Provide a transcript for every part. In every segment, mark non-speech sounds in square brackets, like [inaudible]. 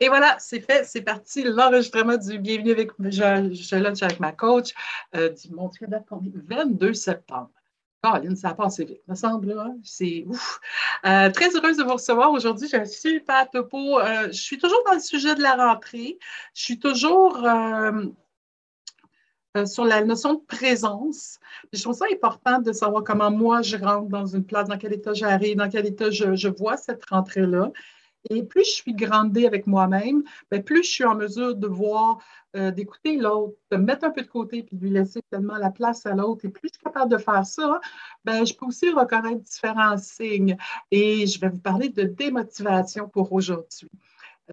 Et voilà, c'est fait, c'est parti, l'enregistrement du Bienvenue avec je, je lunch avec ma coach euh, du mon Dieu, 22 septembre. Caroline, ça a passé vite, me semble. Hein? C'est ouf. Euh, très heureuse de vous recevoir aujourd'hui. J'ai un super topo. Euh, je suis toujours dans le sujet de la rentrée. Je suis toujours sur la notion de présence. je trouve ça important de savoir comment moi je rentre dans une place, dans quel état j'arrive, dans quel état je vois cette rentrée-là. Et plus je suis grandée avec moi-même, ben, plus je suis en mesure de voir, euh, d'écouter l'autre, de me mettre un peu de côté puis de lui laisser tellement la place à l'autre. Et plus je suis capable de faire ça, ben, je peux aussi reconnaître différents signes. Et je vais vous parler de démotivation pour aujourd'hui.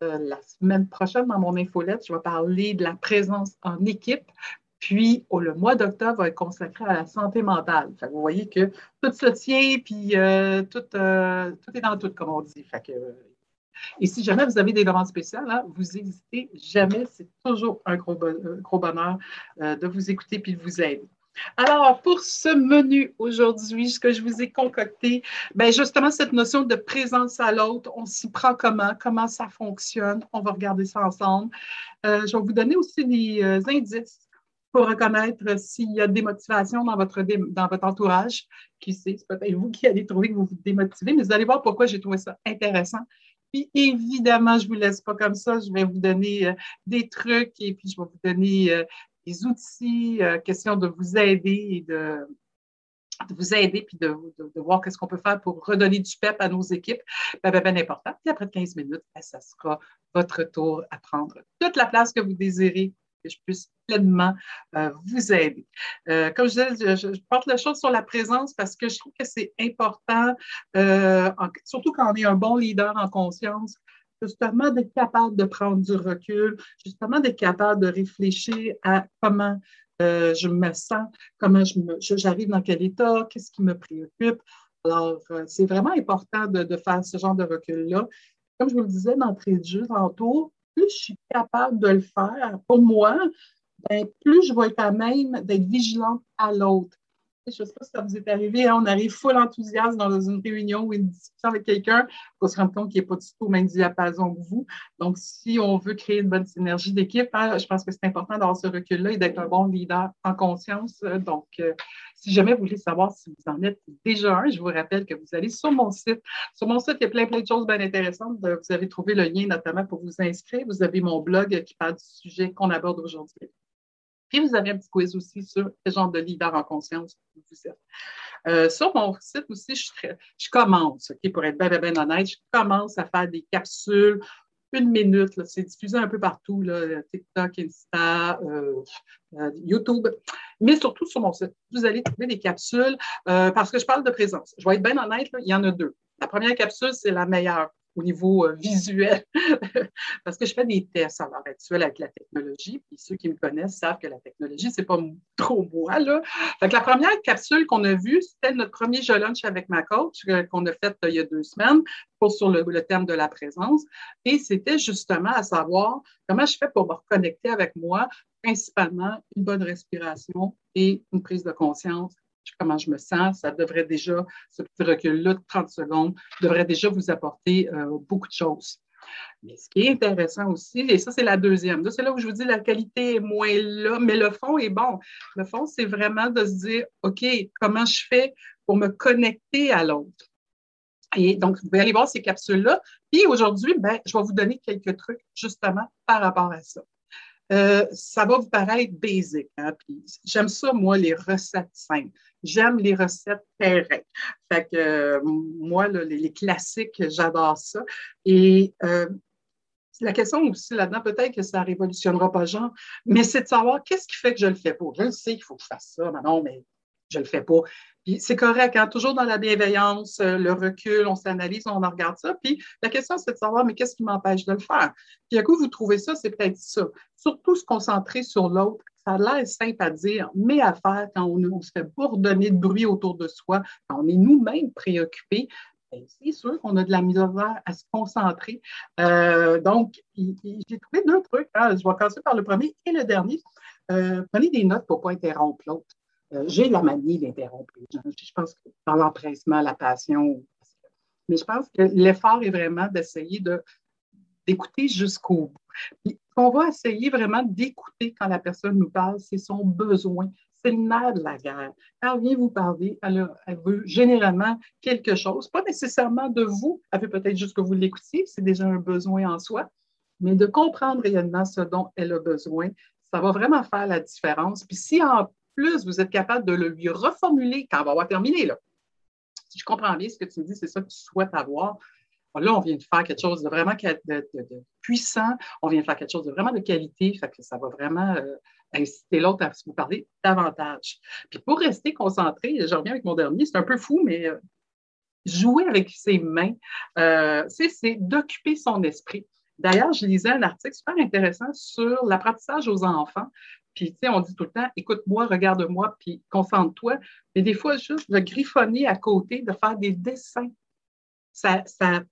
Euh, la semaine prochaine, dans mon infolette, je vais parler de la présence en équipe. Puis, oh, le mois d'octobre va être consacré à la santé mentale. vous voyez que tout se tient, puis euh, tout, tout, est dans tout, comme on dit. Et si jamais vous avez des demandes spéciales, hein, vous n'hésitez jamais. C'est toujours un gros, bonheur euh, de vous écouter puis de vous aider. Alors, pour ce menu aujourd'hui, ce que je vous ai concocté, bien justement, cette notion de présence à l'autre, on s'y prend comment, comment ça fonctionne, on va regarder ça ensemble. Euh, je vais vous donner aussi des euh, indices pour reconnaître s'il y a des motivations dans votre, dans votre entourage. Qui sait, c'est peut-être vous qui allez trouver que vous vous démotivez, mais vous allez voir pourquoi j'ai trouvé ça intéressant puis évidemment, je ne vous laisse pas comme ça. Je vais vous donner euh, des trucs et puis je vais vous donner euh, des outils, euh, question de vous aider et de, vous aider puis de, voir qu'est-ce qu'on peut faire pour redonner du pep à nos équipes. Ben, ben, ben important. Puis après 15 minutes, ben, ça sera votre tour à prendre toute la place que vous désirez que je puisse pleinement euh, vous aider. Euh, comme je disais, je, porte la chose sur la présence parce que je trouve que c'est important, euh, surtout quand on est un bon leader en conscience, justement d'être capable de prendre du recul, justement d'être capable de réfléchir à comment je me sens, comment j'arrive dans quel état, qu'est-ce qui me préoccupe. Alors, c'est vraiment important de, de, faire ce genre de recul-là. Comme je vous le disais d'entrée de jeu tantôt, plus je suis capable de le faire pour moi, ben, plus je vais être à même d'être vigilante à l'autre. Je ne sais pas si ça vous est arrivé, hein, on arrive full enthousiasme dans une réunion ou une discussion avec quelqu'un pour se rendre compte qu'il n'est pas du tout au même diapason que vous. Donc, si on veut créer une bonne synergie d'équipe, hein, je pense que c'est important d'avoir ce recul-là et d'être un bon leader en conscience. Donc, euh, si jamais vous voulez savoir si vous en êtes déjà un, je vous rappelle que vous allez sur mon site. Sur mon site, il y a plein, plein de choses bien intéressantes. Vous avez trouvé le lien notamment pour vous inscrire. Vous avez mon blog qui parle du sujet qu'on aborde aujourd'hui. Puis vous avez un petit quiz aussi sur quel genre de leader en conscience. Euh, sur mon site aussi, je, commence, pour être bien, bien, honnête, je commence à faire des capsules une minute. C'est diffusé un peu partout, là, TikTok, Insta, euh, euh, YouTube, mais surtout sur mon site. Vous allez trouver des capsules parce que je parle de présence. Je vais être bien honnête, il y en a deux. La première capsule, c'est la meilleure au niveau euh, visuel, [laughs] parce que je fais des tests à l'heure actuelle avec la technologie, puis ceux qui me connaissent savent que la technologie, c'est pas trop moi, là. Fait la première capsule qu'on a vue, c'était notre premier jeu lunch avec ma coach euh, qu'on a fait euh, il y a deux semaines pour, sur le, le thème de la présence, et c'était justement à savoir comment je fais pour me reconnecter avec moi, principalement une bonne respiration et une prise de conscience comment je me sens, ça devrait déjà, ce petit recul-là de 30 secondes, devrait déjà vous apporter euh, beaucoup de choses. Mais ce qui est intéressant aussi, et ça, c'est la deuxième. C'est là où je vous dis la qualité est moins là, mais le fond est bon. Le fond, c'est vraiment de se dire, OK, comment je fais pour me connecter à l'autre? Et donc, vous pouvez aller voir ces capsules-là. Puis aujourd'hui, ben, je vais vous donner quelques trucs justement par rapport à ça. Euh, ça va vous paraître basic. Hein? j'aime ça, moi, les recettes simples. J'aime les recettes terrain. Fait que euh, moi, les, classiques, j'adore ça. Et euh, la question aussi là-dedans, peut-être que ça ne révolutionnera pas Jean, mais c'est de savoir qu'est-ce qui fait que je le fais pas. Je sais qu'il faut que je fasse ça, mais non, mais je le fais pas. Puis c'est correct, hein? toujours dans la bienveillance, euh, le recul, on s'analyse, on regarde ça. Puis la question, c'est de savoir, mais qu'est-ce qui m'empêche de le faire? Puis à coup, vous trouvez ça, c'est peut-être ça. Surtout se concentrer sur l'autre. Ça a l'air simple à dire, mais à faire quand on, se fait bourdonner de bruit autour de soi, quand on est nous-mêmes préoccupés, ben, c'est sûr qu'on a de la misère à se concentrer. Euh, donc, j'ai trouvé deux trucs. Hein. Je vais commencer par le premier et le dernier. Euh, prenez des notes pour ne pas interrompre l'autre. Euh, j'ai la manie d'interrompre. Je pense que dans l'empressement, la passion, mais je pense que l'effort est vraiment d'essayer de d'écouter jusqu'au bout. on va essayer vraiment d'écouter quand la personne nous parle, c'est son besoin, c'est le nerf de la guerre. Elle vient vous parler, elle, veut généralement quelque chose, pas nécessairement de vous, elle veut peut-être juste que vous l'écoutiez, c'est déjà un besoin en soi, mais de comprendre réellement ce dont elle a besoin, ça va vraiment faire la différence. Puis si en plus vous êtes capable de le lui reformuler quand on va avoir terminé, là, si je comprends bien ce que tu me dis, c'est ça que tu souhaites avoir, Là, on vient de faire quelque chose de vraiment puissant, on vient de faire quelque chose de vraiment de qualité, fait que ça va vraiment euh, inciter l'autre à vous parler davantage. Puis pour rester concentré, je reviens avec mon dernier, c'est un peu fou, mais euh, jouer avec ses mains, euh, c'est d'occuper son esprit. D'ailleurs, je lisais un article super intéressant sur l'apprentissage aux enfants. Puis, tu sais, on dit tout le temps, écoute-moi, regarde-moi, puis concentre-toi. Mais des fois, juste de griffonner à côté, de faire des dessins ça,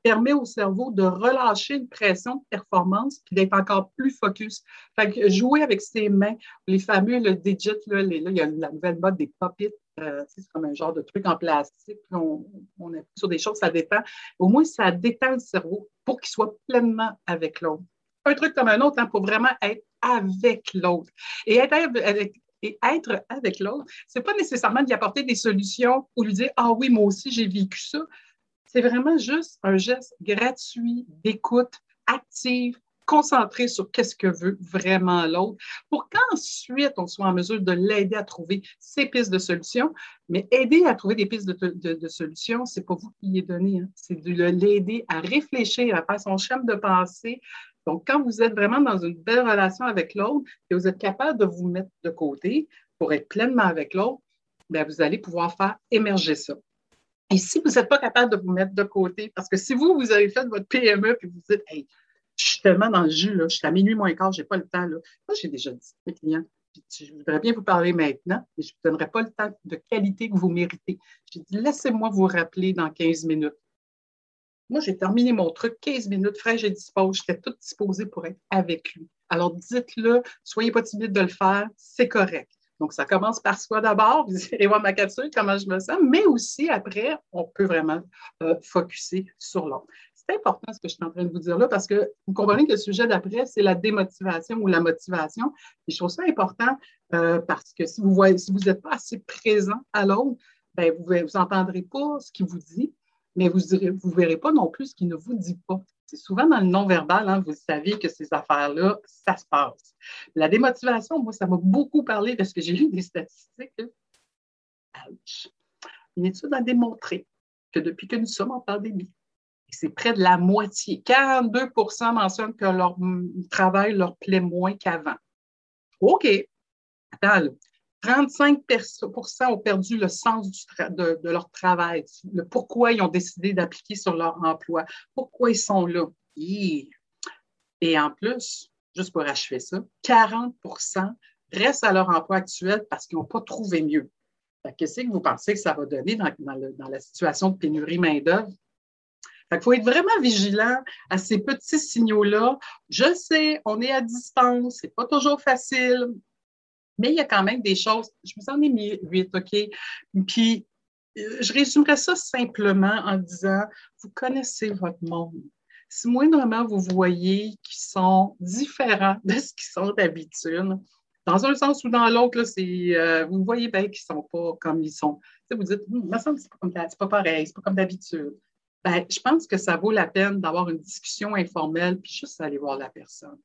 permet au cerveau de relâcher une pression de performance puis d'être encore plus focus. Fait que jouer avec ses mains, les fameux le digit, là, il y a la nouvelle mode des pop-it, euh, c'est comme un genre de truc en plastique, on, on est sur des choses, ça détend. Au moins, ça détend le cerveau pour qu'il soit pleinement avec l'autre. Un truc comme un autre, hein, pour vraiment être avec l'autre. Et être avec, et être avec l'autre, c'est pas nécessairement d'y apporter des solutions ou lui dire Ah oui, moi aussi, j'ai vécu ça. C'est vraiment juste un geste gratuit d'écoute active, concentré sur qu'est-ce que veut vraiment l'autre, pour qu'ensuite on soit en mesure de l'aider à trouver ses pistes de solutions. Mais aider à trouver des pistes de, de, solutions, c'est pas vous qui y est donné, hein. c'est de l'aider à réfléchir, à faire son schéma de pensée. Donc, quand vous êtes vraiment dans une belle relation avec l'autre et vous êtes capable de vous mettre de côté pour être pleinement avec l'autre, bien, vous allez pouvoir faire émerger ça. Et si vous n'êtes pas capable de vous mettre de côté, parce que si vous, vous avez fait votre PME et vous dites, hey, je suis tellement dans le jus, là, je suis à minuit moins quart, je n'ai pas le temps. Là. Moi, j'ai déjà dit à mes clients, je voudrais bien vous parler maintenant, mais je ne vous donnerai pas le temps de qualité que vous méritez. J'ai dit, laissez-moi vous rappeler dans 15 minutes. Moi, j'ai terminé mon truc 15 minutes, fraîche et dispose. J'étais toute disposée pour être avec lui. Alors, dites-le, soyez pas timide de le faire, c'est correct. Donc, ça commence par soi d'abord, vous allez voir ma capsule, comment je me sens, mais aussi après, on peut vraiment euh, focuser sur l'autre. C'est important ce que je suis en train de vous dire là parce que vous comprenez que le sujet d'après, c'est la démotivation ou la motivation. Et je trouve ça important euh, parce que si vous vous n'êtes pas assez présent à l'autre, ben, vous n'entendrez pas ce qu'il vous dit, mais vous ne verrez pas non plus ce qu'il ne vous dit pas. C'est souvent dans le non-verbal, hein, vous savez que ces affaires-là, ça se passe. La démotivation, moi, ça m'a beaucoup parlé parce que j'ai lu des statistiques. Une étude a démontré que depuis que nous sommes en pandémie, c'est près de la moitié, 42% mentionnent que leur travail leur plaît moins qu'avant. OK. Attends, 35% ont perdu le sens de, leur travail, le pourquoi ils ont décidé d'appliquer sur leur emploi, pourquoi ils sont là. Et en plus, juste pour achever ça, 40% restent à leur emploi actuel parce qu'ils n'ont pas trouvé mieux. Qu'est-ce que vous pensez que ça va donner dans, la situation de pénurie main-d'œuvre? Il faut être vraiment vigilant à ces petits signaux-là. Je sais, on est à distance, c'est pas toujours facile, mais il y a quand même des choses. Je vous en ai mis huit, OK? Puis, euh, je résumerai ça simplement en disant, vous connaissez votre monde. Si moindrement vous voyez qu'ils sont différents de ce qu'ils sont d'habitude, dans un sens ou dans l'autre, c'est, euh, vous voyez bien qu'ils ne sont pas comme ils sont. vous dites, hum, me semble que ce n'est pas, pareil, ce n'est pas comme d'habitude. Ben, je pense que ça vaut la peine d'avoir une discussion informelle, puis juste aller voir la personne.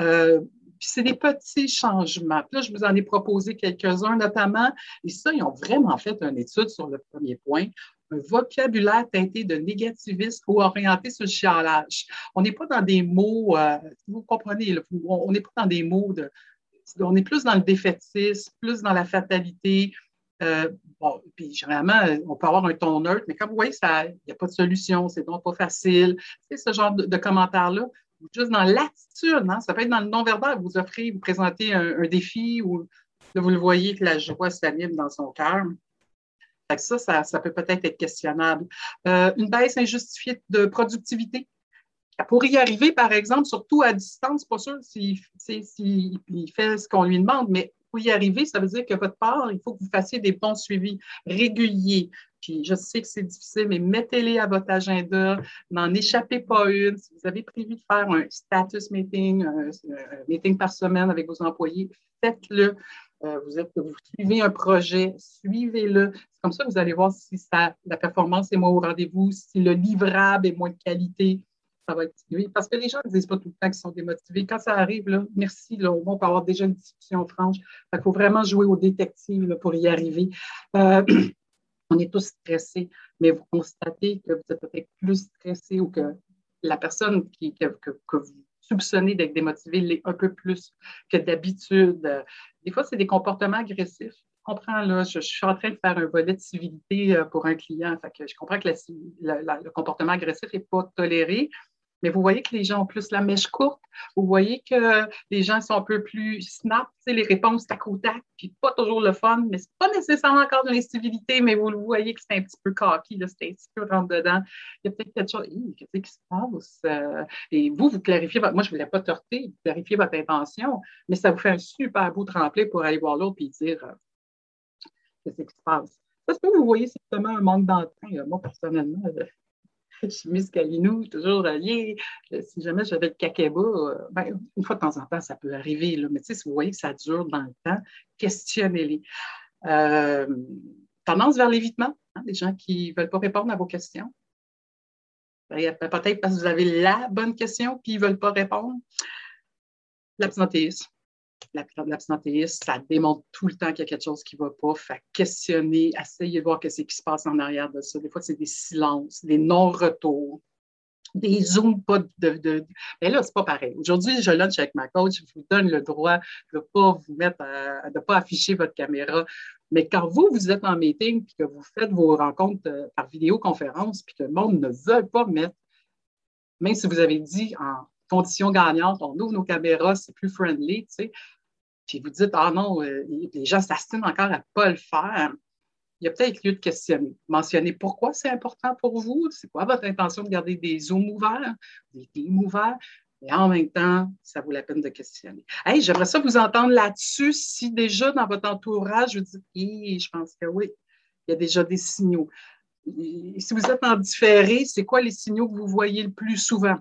Euh, puis c'est des petits changements. là, je vous en ai proposé quelques-uns, notamment, et ça, ils ont vraiment fait une étude sur le premier point, un vocabulaire teinté de négativisme ou orienté sur le chialage. On n'est pas dans des mots, euh, vous comprenez, on n'est pas dans des mots de, on est plus dans le défaitisme, plus dans la fatalité. Euh, bon, puis généralement, on peut avoir un ton neutre, mais comme vous voyez, il n'y a pas de solution, c'est donc pas facile. C'est ce genre de commentaires-là juste dans l'attitude, hein? ça peut être dans le non-verbal, vous offrez, vous présentez un, défi ou vous le voyez que la joie s'anime dans son cœur. Ça, ça, ça, peut peut-être être questionnable. Euh, une baisse injustifiée de productivité. Pour y arriver, par exemple, surtout à distance, pas sûr s'il fait ce qu'on lui demande, mais pour y arriver, ça veut dire que votre part, il faut que vous fassiez des bons suivis réguliers, Puis je sais que c'est difficile, mais mettez-les à votre agenda. N'en échappez pas une. Si vous avez prévu de faire un status meeting, un, meeting par semaine avec vos employés, faites-le. Euh, vous, êtes, vous suivez un projet, suivez-le. C'est comme ça que vous allez voir si ça, la performance est moins au rendez-vous, si le livrable est moins de qualité. Ça va être Parce que les gens ne disent pas tout le temps qu'ils sont démotivés. Quand ça arrive, là, merci, là, on peut avoir déjà une discussion franche. Il faut vraiment jouer au détective pour y arriver. Euh, [clears throat] on est tous stressés, mais vous constatez que vous êtes peut-être plus stressé ou que la personne qui, que, vous soupçonnez d'être démotivée l'est un peu plus que d'habitude. Des fois, c'est des comportements agressifs. Je comprends, là, je, suis en train de faire un volet de civilité euh, pour un client. Je comprends que le comportement agressif n'est pas toléré, mais vous voyez que les gens ont plus la mèche courte. Vous voyez que les gens sont un peu plus snap, les réponses tac au tac, puis pas toujours le fun, mais c'est pas nécessairement encore de l'incivilité, mais vous voyez que c'est un petit peu cocky, c'est un petit peu rentre dedans. Il y a peut-être quelque chose, qui se passe? Euh, et vous, vous clarifiez votre, moi je ne voulais pas torter, vous clarifiez votre intention, mais ça vous fait un super beau tremplin pour aller voir l'autre et dire euh, qu'est-ce qui se passe? Parce que vous voyez simplement un manque d'entrain. Moi, personnellement, [laughs] Miss Calinou, toujours lié. Si jamais j'avais le kakeba, euh, ben, une fois de temps en temps, ça peut arriver. Là, mais si vous voyez que ça dure dans le temps, questionnez-les. Euh, tendance vers l'évitement, hein, des gens qui ne veulent pas répondre à vos questions. Ben, peut-être parce que vous avez la bonne question puis ils ne veulent pas répondre. L'absentéisme l'absentéisme, ça démontre tout le temps qu'il y a quelque chose qui ne va pas. Fait questionner, essayer de voir ce qui se passe en arrière de ça. Des fois, c'est des silences, des non-retours, des zooms pas de. Mais là, c'est pas pareil. Aujourd'hui, je lunch avec ma coach, je vous donne le droit de ne pas vous mettre de pas afficher votre caméra. Mais quand vous, vous êtes en meeting puis que vous faites vos rencontres euh, par vidéoconférence puis que le monde ne veut pas mettre, même si vous avez dit en conditions gagnantes, on ouvre nos caméras, c'est plus friendly, tu sais, puis vous dites, ah non, euh, les gens s'astinent encore à ne pas le faire, il y a peut-être lieu de questionner. Mentionner pourquoi c'est important pour vous, c'est quoi votre intention de garder des zooms ouverts, des teams ouverts, et en même temps, ça vaut la peine de questionner. Hey, j'aimerais ça vous entendre là-dessus si déjà dans votre entourage, vous dites, je pense que oui, il y a déjà des signaux. si vous êtes en différé, c'est quoi les signaux que vous voyez le plus souvent?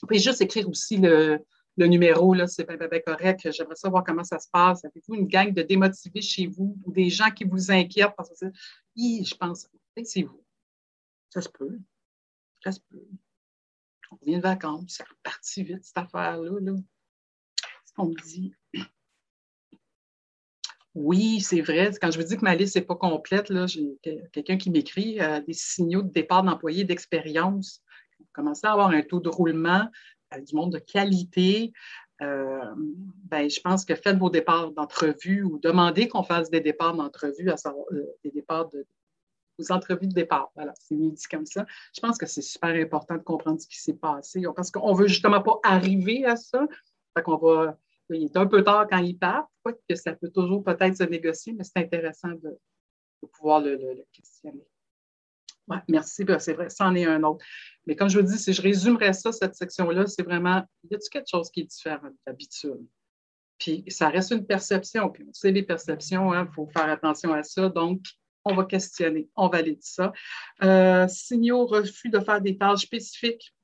Vous pouvez juste écrire aussi le, numéro, là, c'est bien, correct. J'aimerais savoir comment ça se passe. Avez-vous une gang de démotivés chez vous ou des gens qui vous inquiètent parce que je pense, c'est vous. Ça se peut. Ça se peut. On vient de vacances, c'est reparti vite, cette affaire-là. Là. Ce qu'on me dit. Oui, c'est vrai. Quand je vous dis que ma liste n'est pas complète, j'ai quelqu'un qui m'écrit euh, des signaux de départ d'employés d'expérience. Commencer à avoir un taux de roulement du monde de qualité, euh, ben, je pense que faites vos départs d'entrevue ou demandez qu'on fasse des départs d'entrevue, à savoir euh, des départs de vos entrevues de départ. Voilà, c'est mieux dit comme ça. Je pense que c'est super important de comprendre ce qui s'est passé parce qu'on ne veut justement pas arriver à ça. Il est un peu tard quand il part, que ça peut toujours peut-être se négocier, mais c'est intéressant de, pouvoir le questionner. Merci. Ben, c'est vrai, c'en est un autre. Mais comme je vous dis, si je résumerais ça, cette section-là, c'est vraiment, y a-t-il quelque chose qui est différent d'habitude? Puis ça reste une perception, puis on sait les perceptions, il hein, faut faire attention à ça. Donc, on va questionner, on valide ça. Euh, signaux, refus de faire des tâches spécifiques.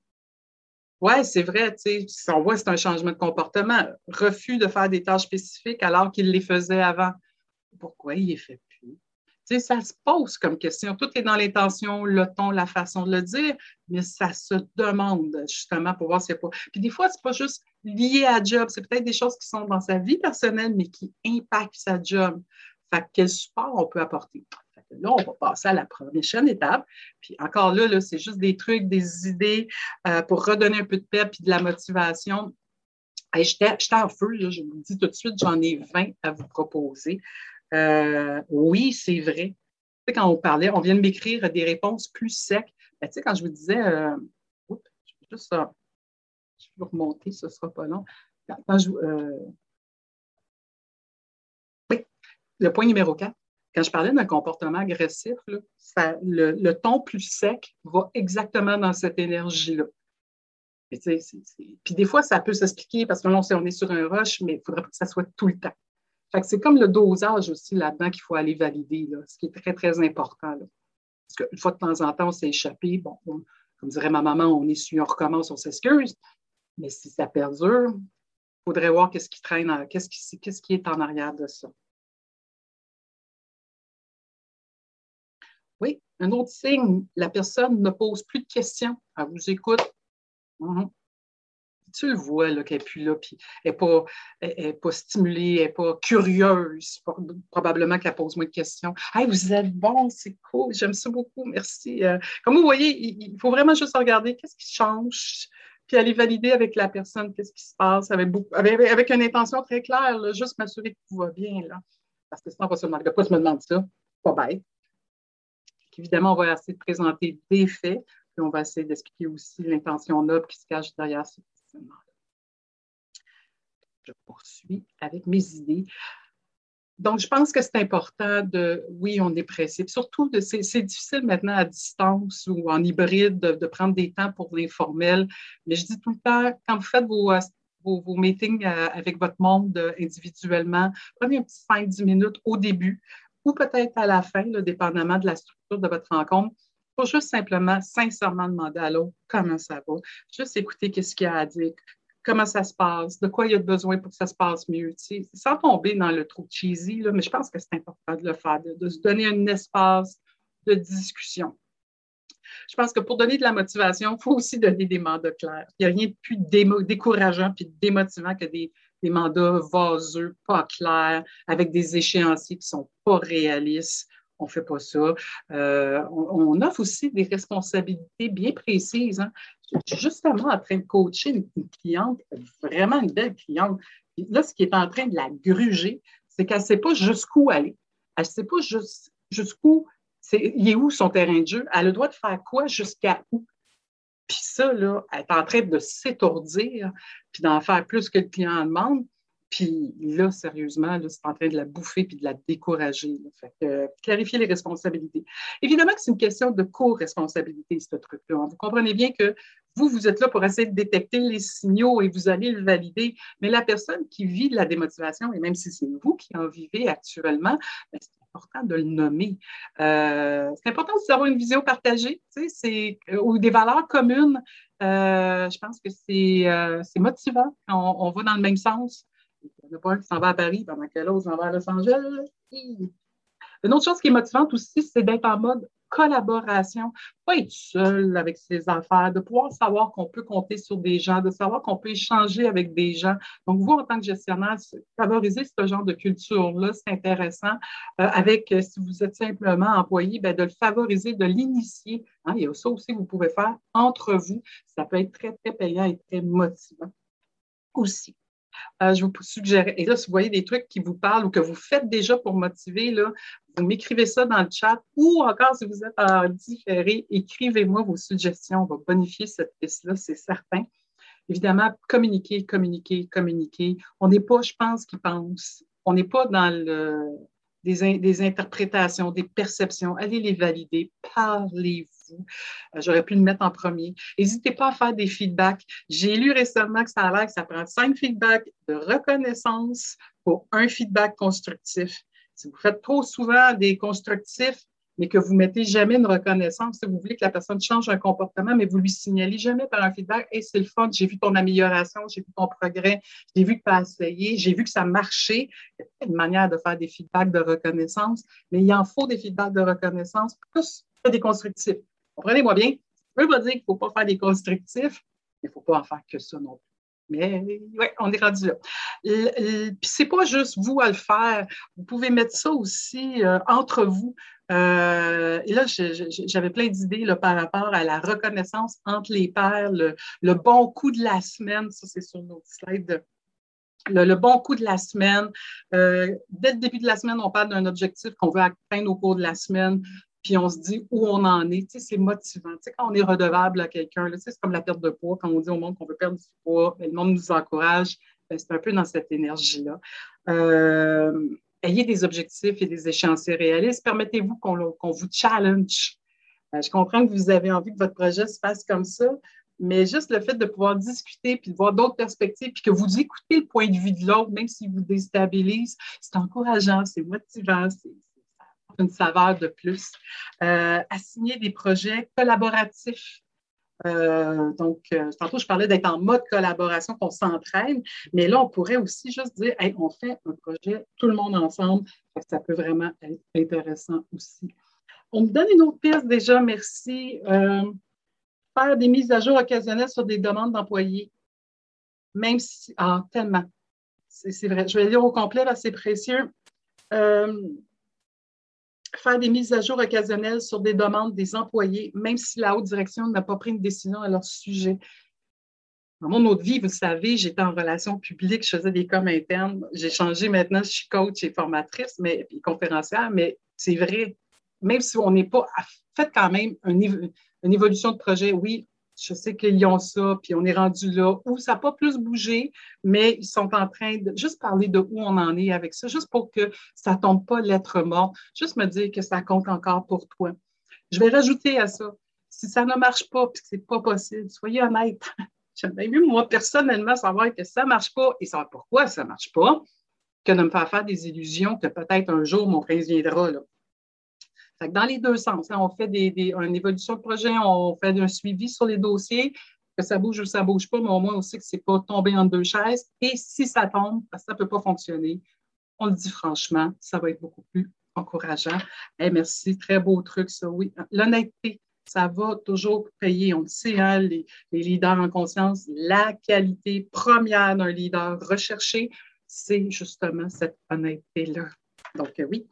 Oui, c'est vrai, tu sais, on voit c'est un changement de comportement. Refus de faire des tâches spécifiques alors qu'il les faisait avant. Pourquoi il les fait ça se pose comme question. Tout est dans l'intention, le ton, la façon de le dire, mais ça se demande justement pour voir s'il n'y a pas. Puis des fois, ce n'est pas juste lié à job, c'est peut-être des choses qui sont dans sa vie personnelle, mais qui impactent sa job. Fait quel support on peut apporter? là, on va passer à la prochaine étape. Puis encore là, c'est juste des trucs, des idées euh, pour redonner un peu de paix et de la motivation. J'étais en feu, je vous dis tout de suite, j'en ai 20 à vous proposer. Euh, oui, c'est vrai. Tu sais, quand on parlait, on vient de m'écrire des réponses plus secs. Ben, tu sais, quand je vous disais, euh, oups, je vais juste vais remonter, ce ne sera pas long. Euh, oui, le point numéro 4. Quand je parlais d'un comportement agressif, le, ton plus sec va exactement dans cette énergie-là. Puis des fois, ça peut s'expliquer parce que là, on est sur un rush, mais il faudrait que ça soit tout le temps c'est comme le dosage aussi là-dedans qu'il faut aller valider, ce qui est très, très important. Parce qu'une fois de temps en temps, on s'est échappé. Bon, comme dirait ma maman, on essuie, on recommence, on s'excuse. Mais si ça perdure, il faudrait voir qu'est-ce qui traîne, qu'est-ce qui, est en arrière de ça. Oui, un autre signe, la personne ne pose plus de questions. Elle vous écoute. Mhm tu le vois qu'elle n'est plus là, puis elle n'est pas, stimulée, elle n'est pas curieuse. Probablement qu'elle pose moins de questions. Hey, vous êtes bon, c'est cool, j'aime ça beaucoup, merci. Euh, comme vous voyez, il, faut vraiment juste regarder qu'est-ce qui change, puis aller valider avec la personne qu'est-ce qui se passe, avec, avec, une intention très claire, juste m'assurer que tout va bien. Là. Parce que sinon, on va se demander pourquoi tu me demandes ça? Pas bête. Évidemment, on va essayer de présenter des faits, puis on va essayer d'expliquer aussi l'intention noble qui se cache derrière je poursuis avec mes idées. Donc, je pense que c'est important de, oui, on est pressé. Surtout, c'est difficile maintenant à distance ou en hybride de, prendre des temps pour l'informel. Mais je dis tout le temps, quand vous faites vos, vos, meetings euh, avec votre monde euh, individuellement, prenez un petit 5-10 minutes au début ou peut-être à la fin, dépendamment de la structure de votre rencontre, pour juste simplement, sincèrement demander à l'autre comment ça va, juste écouter qu'est-ce qu'il y a à dire, comment ça se passe, de quoi il y a besoin pour que ça se passe mieux, sans tomber dans le trop cheesy, là, mais je pense que c'est important de le faire, de, se donner un espace de discussion. Je pense que pour donner de la motivation, il faut aussi donner des mandats clairs. Il n'y a rien de plus décourageant et démotivant que des, des mandats vaseux, pas clairs, avec des échéanciers qui ne sont pas réalistes on ne fait pas ça. Euh, on, offre aussi des responsabilités bien précises. Hein. Je suis justement en train de coacher une, cliente, vraiment une belle cliente. là, ce qui est en train de la gruger, c'est qu'elle ne sait pas jusqu'où aller. Elle ne sait pas jusqu'où, il est où son terrain de jeu? Elle a le droit de faire quoi jusqu'à où? Puis ça, là, elle est en train de s'étourdir, puis d'en faire plus que le client demande. Puis là, sérieusement, c'est en train de la bouffer puis de la décourager. Fait que, clarifier les responsabilités. Évidemment que c'est une question de co-responsabilité, ce truc-là. Vous comprenez bien que vous, vous êtes là pour essayer de détecter les signaux et vous allez le valider. Mais la personne qui vit de la démotivation, et même si c'est vous qui en vivez actuellement, ben, c'est important de le nommer. Euh, c'est important aussi d'avoir une vision partagée, sais, euh, ou des valeurs communes. Euh, je pense que c'est motivant. On, on va dans le même sens. Il n'y en a pas un qui s'en va à Paris pendant que l'autre s'en va à Los Angeles. Une autre chose qui est motivante aussi, c'est d'être en mode collaboration, pas être seul avec ses affaires, de pouvoir savoir qu'on peut compter sur des gens, de savoir qu'on peut échanger avec des gens. Donc, vous, en tant que gestionnaire, favoriser ce genre de culture-là, c'est intéressant. Euh, avec, euh, si vous êtes simplement employé, ben, de le favoriser, de l'initier. Hein, il y a ça aussi que vous pouvez faire entre vous. Ça peut être très, très payant et très motivant aussi. Euh, je vous suggère, et là, si vous voyez des trucs qui vous parlent ou que vous faites déjà pour motiver, là, vous m'écrivez ça dans le chat ou encore si vous êtes en différé, écrivez-moi vos suggestions. On va bonifier cette piste-là, c'est certain. Évidemment, communiquer, communiquer, communiquer. On n'est pas, je pense, qui pense. On n'est pas dans des, des, interprétations, des perceptions. Allez les valider. Parlez-vous euh, j'aurais pu le mettre en premier. N'hésitez pas à faire des feedbacks. J'ai lu récemment que ça a l'air que ça prend cinq feedbacks de reconnaissance pour un feedback constructif. Si vous faites trop souvent des constructifs, mais que vous ne mettez jamais une reconnaissance, si vous voulez que la personne change un comportement, mais vous lui signalez jamais par un feedback, hey, c'est le fun, j'ai vu ton amélioration, j'ai vu ton progrès, j'ai vu que tu as essayé, j'ai vu que ça marchait. Il y a une manière de faire des feedbacks de reconnaissance, mais il en faut des feedbacks de reconnaissance plus que des constructifs. Comprenez-moi bien, je ne veux pas dire qu'il ne faut pas faire des constructifs, mais il ne faut pas en faire que ça non plus. Mais oui, on est rendu là. Puis c'est pas juste vous à le faire. Vous pouvez mettre ça aussi euh, entre vous. Euh, et là, j'avais plein d'idées par rapport à la reconnaissance entre les pairs, le, bon coup de la semaine. Ça, c'est sur notre slide. Le, bon coup de la semaine. Euh, dès le début de la semaine, on parle d'un objectif qu'on veut atteindre au cours de la semaine puis on se dit où on en est. Tu sais, c'est motivant. Tu sais, quand on est redevable à quelqu'un, c'est comme la perte de poids. Quand on dit au monde qu'on veut perdre du poids, ben, le monde nous encourage. Ben, c'est un peu dans cette énergie-là. Euh, ayez des objectifs et des échéanciers réalistes. Permettez-vous qu'on vous challenge. Euh, je comprends que vous avez envie que votre projet se fasse comme ça, mais juste le fait de pouvoir discuter puis de voir d'autres perspectives puis que vous écoutez le point de vue de l'autre, même s'il vous déstabilise, c'est encourageant, c'est motivant, une saveur de plus. Euh, assigner des projets collaboratifs. Euh, donc, euh, tantôt, je parlais d'être en mode collaboration, qu'on s'entraîne, mais là, on pourrait aussi juste dire, on fait un projet, tout le monde ensemble. Ça peut vraiment être intéressant aussi. On me donne une autre piste déjà, merci. faire des mises à jour occasionnelles sur des demandes d'employés. Même si, ah, tellement. C'est vrai. Je vais lire au complet, c'est précieux. Euh, faire des mises à jour occasionnelles sur des demandes des employés, même si la haute direction n'a pas pris une décision à leur sujet. Dans mon autre vie, vous savez, j'étais en relation publique, je faisais des coms internes. J'ai changé maintenant, je suis coach et formatrice, mais conférencière, mais c'est vrai, même si on n'est pas fait quand même une évolution de projet, oui, je sais qu'ils ont ça, puis on est rendu là où ça n'a pas plus bougé, mais ils sont en train de juste parler de où on en est avec ça, juste pour que ça ne tombe pas lettre morte, juste me dire que ça compte encore pour toi. Je vais rajouter à ça, si ça ne marche pas, puis que ce n'est pas possible, soyez honnête. [laughs] J'aime bien mieux, moi, personnellement, savoir que ça ne marche pas et savoir pourquoi ça ne marche pas, que de me faire faire des illusions que peut-être un jour mon prince viendra. Là dans les deux sens, hein, on fait des, une évolution de projet, on fait un suivi sur les dossiers, que ça bouge ou ça bouge pas, mais au moins sait que ce n'est pas tombé en deux chaises. Et si ça tombe, parce que ça ne peut pas fonctionner, on le dit franchement, ça va être beaucoup plus encourageant. Merci, très beau truc, ça, oui. L'honnêteté, ça va toujours payer. On le sait, hein, les, les, leaders en conscience, la qualité première d'un leader recherché, c'est justement cette honnêteté-là. Donc, oui,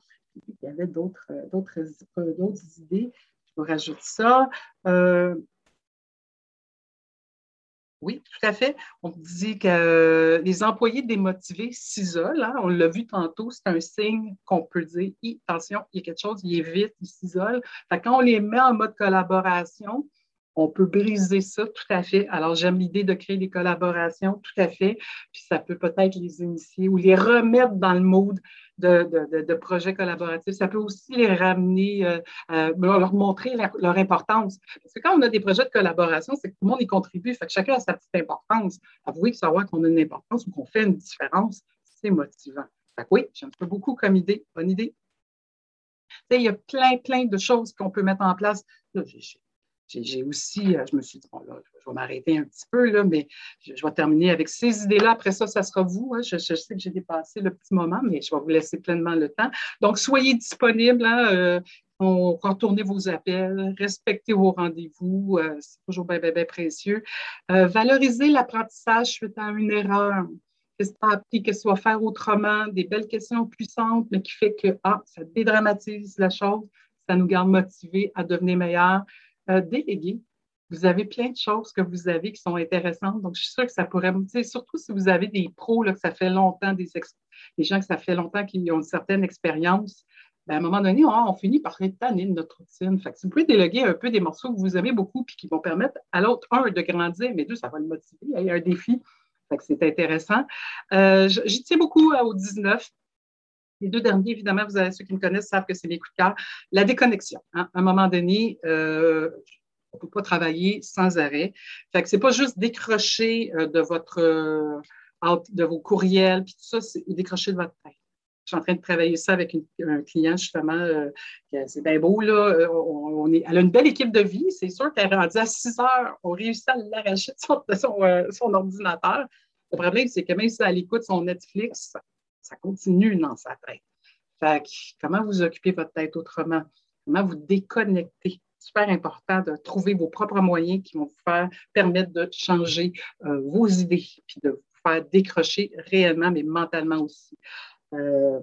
il y avait d'autres, euh, d'autres, euh, d'autres idées. Je vous rajoute ça. Euh, oui, tout à fait. On dit que les employés démotivés s'isolent. Hein. On l'a vu tantôt, c'est un signe qu'on peut dire attention, il y a quelque chose, il évite, il s'isole. Quand on les met en mode collaboration, on peut briser ça tout à fait. Alors, j'aime l'idée de créer des collaborations, tout à fait. Puis ça peut peut-être les initier ou les remettre dans le mode de, de, projets collaboratifs. Ça peut aussi les ramener, euh, euh, leur montrer leur, importance. Parce que quand on a des projets de collaboration, c'est que tout le monde y contribue, fait que chacun a sa petite importance. Avouez que savoir qu'on a une importance ou qu'on fait une différence, c'est motivant. Fait que oui, j'aime beaucoup comme idée. Bonne idée. il y a plein, plein de choses qu'on peut mettre en place j'ai aussi, euh, je me suis dit, là, je vais m'arrêter un petit peu, là, mais je, vais terminer avec ces idées-là. Après ça, ça sera vous. Hein. Je, sais que j'ai dépassé le petit moment, mais je vais vous laisser pleinement le temps. Donc, soyez disponibles. Hein, euh, retournez vos appels, respectez vos rendez-vous, euh, c'est toujours bien, bien, bien précieux. valorisez l'apprentissage suite à une erreur. Qu'est-ce que tu appris, qu'est-ce que tu faire autrement, des belles questions puissantes, mais qui fait que ah, ça dédramatise la chose, ça nous garde motivés à devenir meilleurs. Déléguer. Vous avez plein de choses que vous avez qui sont intéressantes. Donc, je suis sûre que ça pourrait, surtout si vous avez des pros, là, que ça fait longtemps, des, gens que ça fait longtemps qu'ils ont une certaine expérience, ben, à un moment donné, on, finit par être tanné de notre routine. Fait que si vous pouvez déléguer un peu des morceaux que vous aimez beaucoup puis qui vont permettre à l'autre, un, de grandir, mais deux, ça va le motiver. Il y a un défi. Fait que c'est intéressant. Euh, J'y tiens beaucoup euh, au 19. Les deux derniers, évidemment, vous avez ceux qui me connaissent savent que c'est mes coups de cœur. La déconnexion. Hein. À un moment donné, euh, on ne peut pas travailler sans arrêt. Fait que c'est pas juste décrocher euh, euh, de vos courriels, puis tout ça, c'est décrocher de votre tête. Je suis en train de travailler ça avec un client, justement, c'est bien beau, là. On, est, elle a une belle équipe de vie. C'est sûr qu'elle est rendue à 6 heures. On réussit à l'arracher de son, son, ordinateur. Le problème, c'est que même si elle écoute son Netflix, ça continue dans sa tête. Comment vous occupez votre tête autrement? Comment vous déconnecter? Super important de trouver vos propres moyens qui vont vous faire permettre de changer euh, vos idées, puis de vous faire décrocher réellement, mais mentalement aussi. Euh,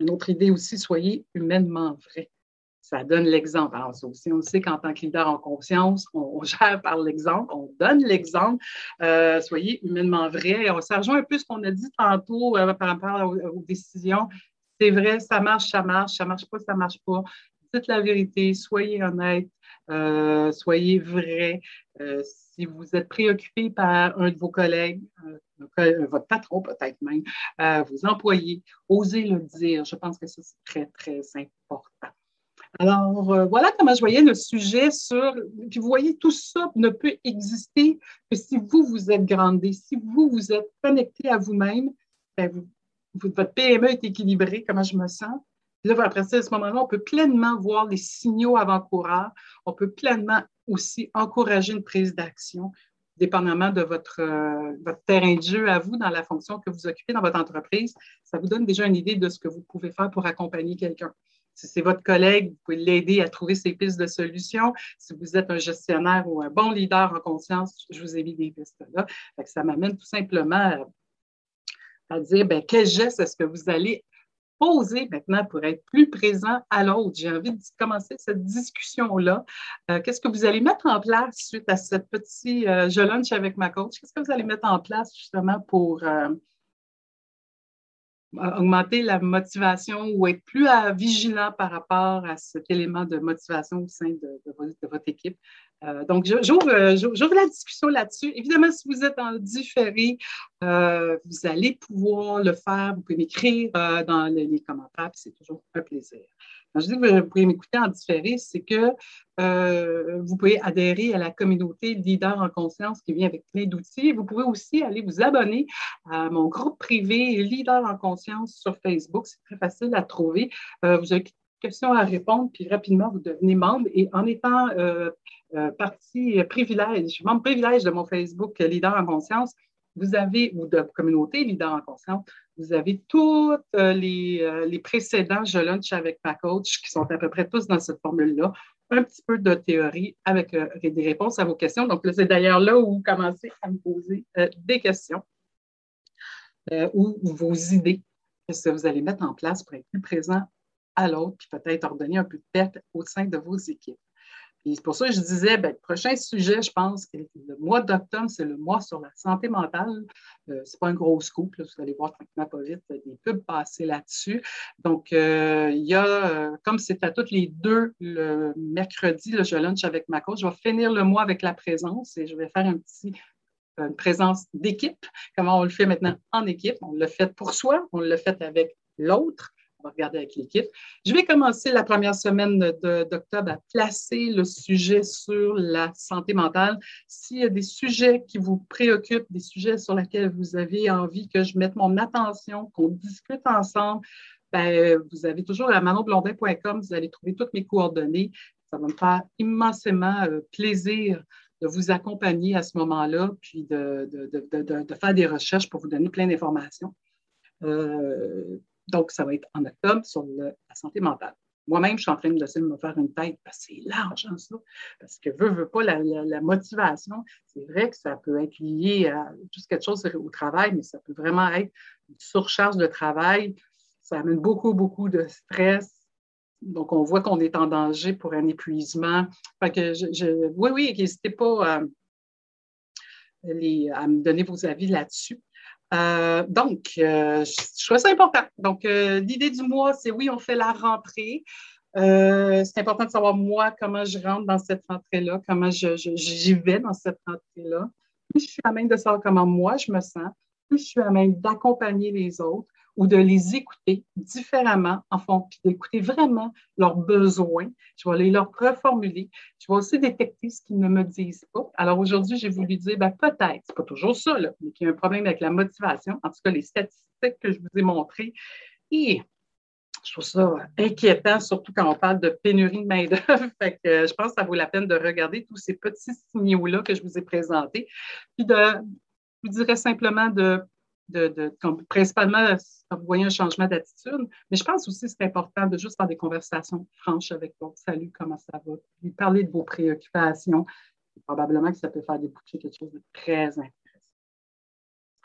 une autre idée aussi, soyez humainement vrai. Ça donne l'exemple. Alors, ça aussi, on sait qu'en tant que leader en conscience, on, gère par l'exemple, on donne l'exemple. Euh, soyez humainement vrai. On, ça rejoint un peu ce qu'on a dit tantôt euh, par rapport aux, décisions. C'est vrai, ça marche, ça marche, ça marche pas, ça marche pas. Dites la vérité, soyez honnête, euh, soyez vrai. si vous êtes préoccupé par un de vos collègues, votre patron peut-être même, vos employés, osez le dire. Je pense que ça, c'est très, très important. Alors, euh, voilà comment je voyais le sujet sur. Puis vous voyez, tout ça ne peut exister que si vous, vous êtes grandé, si vous, vous êtes connecté à vous-même, ben, votre PME est équilibrée, comment je me sens. là, après ça, à ce moment-là, on peut pleinement voir les signaux avant-coureurs. On peut pleinement aussi encourager une prise d'action, dépendamment de votre, euh, votre terrain de jeu à vous dans la fonction que vous occupez dans votre entreprise. Ça vous donne déjà une idée de ce que vous pouvez faire pour accompagner quelqu'un. Si c'est votre collègue, vous pouvez l'aider à trouver ses pistes de solutions. Si vous êtes un gestionnaire ou un bon leader en conscience, je vous ai mis des pistes là. ça m'amène tout simplement à, dire, ben, quel geste est-ce que vous allez poser maintenant pour être plus présent à l'autre? J'ai envie de commencer cette discussion-là. Euh, qu'est-ce que vous allez mettre en place suite à ce petit euh, je lunch avec ma coach? Qu'est-ce que vous allez mettre en place justement pour euh, augmenter la motivation ou être plus vigilant par rapport à cet élément de motivation au sein de, votre équipe. Euh, donc, euh, j'ouvre la discussion là-dessus. Évidemment, si vous êtes en différé, euh, vous allez pouvoir le faire. Vous pouvez m'écrire dans les, commentaires, c'est toujours un plaisir. Je dis que vous pouvez m'écouter en différé, c'est que vous pouvez adhérer à la communauté Leader en conscience qui vient avec plein d'outils. Vous pouvez aussi aller vous abonner à mon groupe privé Leader en conscience sur Facebook. C'est très facile à trouver. vous avez questions à répondre, puis rapidement, vous devenez membre. Et en étant euh, euh, partie privilège, membre privilège de mon Facebook Leader en conscience, vous avez, ou de communauté Leader en conscience, vous avez tous euh, les, les, précédents Je lunch avec ma coach qui sont à peu près tous dans cette formule-là. Un petit peu de théorie avec des réponses à vos questions. Donc, c'est d'ailleurs là où vous commencez à me poser des questions ou vos idées. Que vous allez mettre en place pour être plus présent à l'autre, puis peut-être ordonner un peu de perte au sein de vos équipes? C'est pour ça que je disais, ben, le prochain sujet, je pense que le mois d'octobre, c'est le mois sur la santé mentale. Euh, ce n'est pas un gros scoop, vous allez voir tranquillement pas vite des pubs passer là-dessus. Donc, euh, il y a, euh, comme c'est à toutes les deux le mercredi, je lunch avec ma coach, je vais finir le mois avec la présence et je vais faire un petit une présence d'équipe. Comment on le fait maintenant en équipe? On le fait pour soi, on le fait avec l'autre regarder avec l'équipe. Je vais commencer la première semaine d'octobre à placer le sujet sur la santé mentale. S'il y a des sujets qui vous préoccupent, des sujets sur lesquels vous avez envie que je mette mon attention, qu'on discute ensemble, ben, vous avez toujours à manonblondin.com, vous allez trouver toutes mes coordonnées. Ça va me faire immensément euh, plaisir de vous accompagner à ce moment-là, puis de, de, faire des recherches pour vous donner plein d'informations. Euh, donc, ça va être en octobre sur la santé mentale. Moi-même, je suis en train de me faire une tête parce que c'est large, hein, ça. Parce que veut, veut pas, la, motivation, c'est vrai que ça peut être lié à juste quelque chose au travail, mais ça peut vraiment être une surcharge de travail. Ça amène beaucoup, beaucoup de stress. Donc, on voit qu'on est en danger pour un épuisement. Fait que je, oui, oui, n'hésitez pas euh, à me donner vos avis là-dessus. Euh, donc, euh, je trouve ça important. Donc, euh, l'idée du mois, c'est oui, on fait la rentrée. c'est important de savoir moi comment je rentre dans cette rentrée-là, comment j'y vais dans cette rentrée-là. Plus je suis à même de savoir comment moi je me sens, plus je suis à même d'accompagner les autres, ou de les écouter différemment en fond, puis d'écouter vraiment leurs besoins. Je vais aller leur reformuler. Je vais aussi détecter ce qu'ils ne me disent pas. Alors aujourd'hui, j'ai voulu dire, ben, peut-être, c'est pas toujours ça, là, mais qu'il y a un problème avec la motivation. En tout cas, les statistiques que je vous ai montrées. Et je trouve ça inquiétant, surtout quand on parle de pénurie de main-d'œuvre. [laughs] que je pense que ça vaut la peine de regarder tous ces petits signaux-là que je vous ai présentés. Puis de, je vous dirais simplement de de, principalement vous voyez un changement d'attitude, mais je pense aussi que c'est important de juste faire des conversations franches avec vous. Salut, comment ça va? Lui parler de vos préoccupations. Probablement que ça peut faire déboucher quelque chose de très intéressant.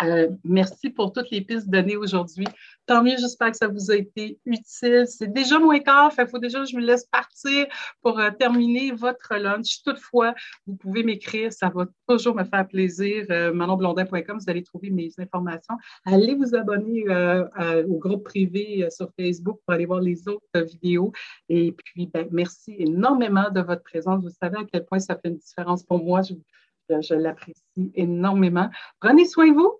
Euh, merci pour toutes les pistes données aujourd'hui. Tant mieux, j'espère que ça vous a été utile. C'est déjà moins quart, il faut déjà que je me laisse partir pour euh, terminer votre lunch. Toutefois, vous pouvez m'écrire, ça va toujours me faire plaisir. Euh, manonblondin.com, vous allez trouver mes informations. Allez vous abonner au groupe privé sur Facebook pour aller voir les autres vidéos. Et puis, ben, merci énormément de votre présence. Vous savez à quel point ça fait une différence pour moi. je l'apprécie énormément. Prenez soin de vous.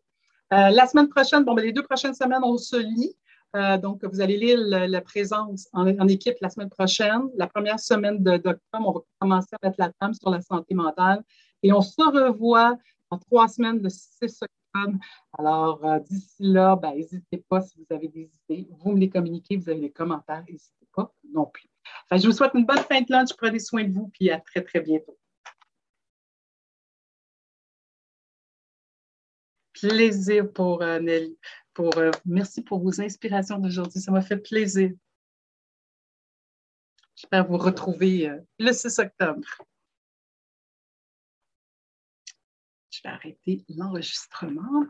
Euh, la semaine prochaine, bon, ben, les deux prochaines semaines, on se lit. Euh, donc, vous allez lire la, présence en, équipe la semaine prochaine. La première semaine d'octobre, on va commencer à mettre la table sur la santé mentale. Et on se revoit en trois semaines, le 6 octobre. Alors, euh, d'ici là, ben, n'hésitez pas si vous avez des idées. Vous me les communiquez, vous avez des commentaires, n'hésitez pas non plus. je vous souhaite une bonne fin de lunch, prenez soin de vous, puis à très, très bientôt. Plaisir pour euh, Nelly. Pour, euh, merci pour vos inspirations d'aujourd'hui. Ça m'a fait plaisir. J'espère vous retrouver le 6 octobre. Je vais arrêter l'enregistrement.